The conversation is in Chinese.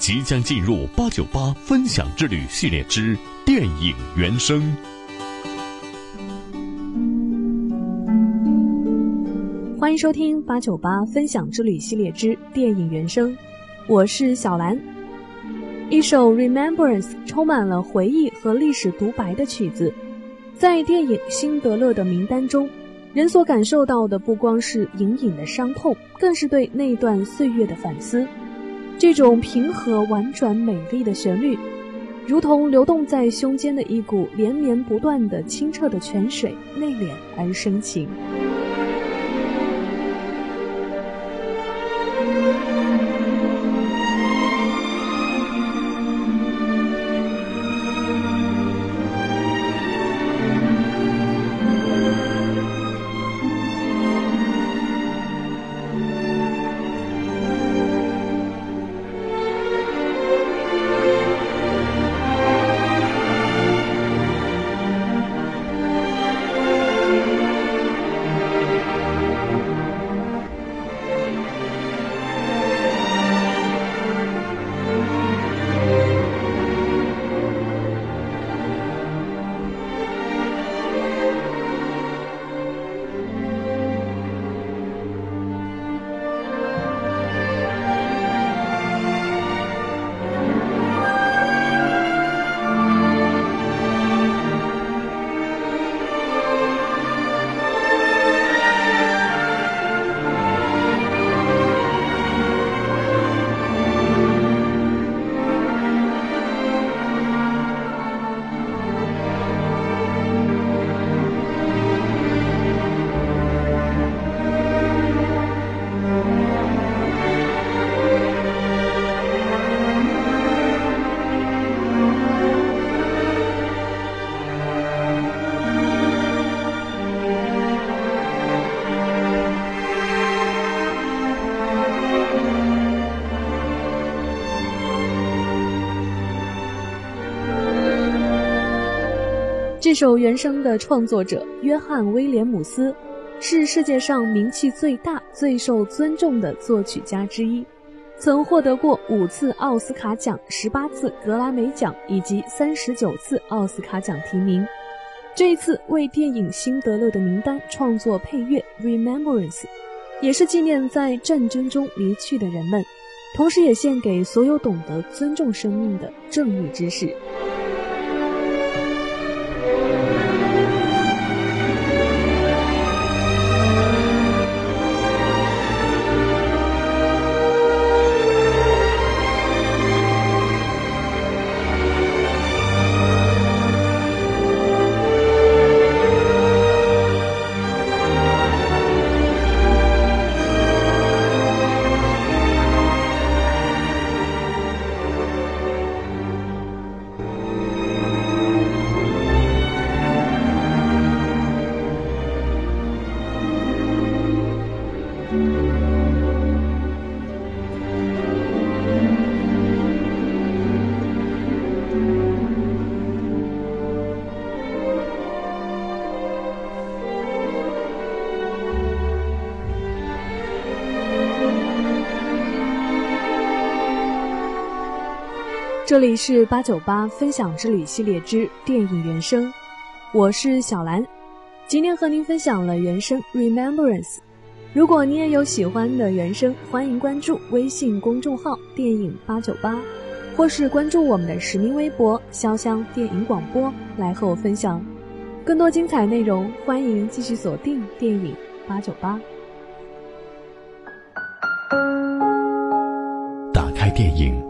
即将进入八九八分享之旅系列之电影原声。欢迎收听八九八分享之旅系列之电影原声，我是小兰。一首《Remembrance》充满了回忆和历史独白的曲子，在电影《辛德勒的名单》中，人所感受到的不光是隐隐的伤痛，更是对那段岁月的反思。这种平和、婉转、美丽的旋律，如同流动在胸间的一股连绵不断的清澈的泉水，内敛而深情。这首原声的创作者约翰·威廉姆斯，是世界上名气最大、最受尊重的作曲家之一，曾获得过五次奥斯卡奖、十八次格莱美奖以及三十九次奥斯卡奖提名。这一次为电影《辛德勒的名单》创作配乐《Remembrance》，也是纪念在战争中离去的人们，同时也献给所有懂得尊重生命的正义之士。这里是八九八分享之旅系列之电影原声，我是小兰，今天和您分享了原声《Remembrance》。如果你也有喜欢的原声，欢迎关注微信公众号“电影八九八”，或是关注我们的实名微博“潇湘电影广播”来和我分享更多精彩内容。欢迎继续锁定电影八九八，打开电影。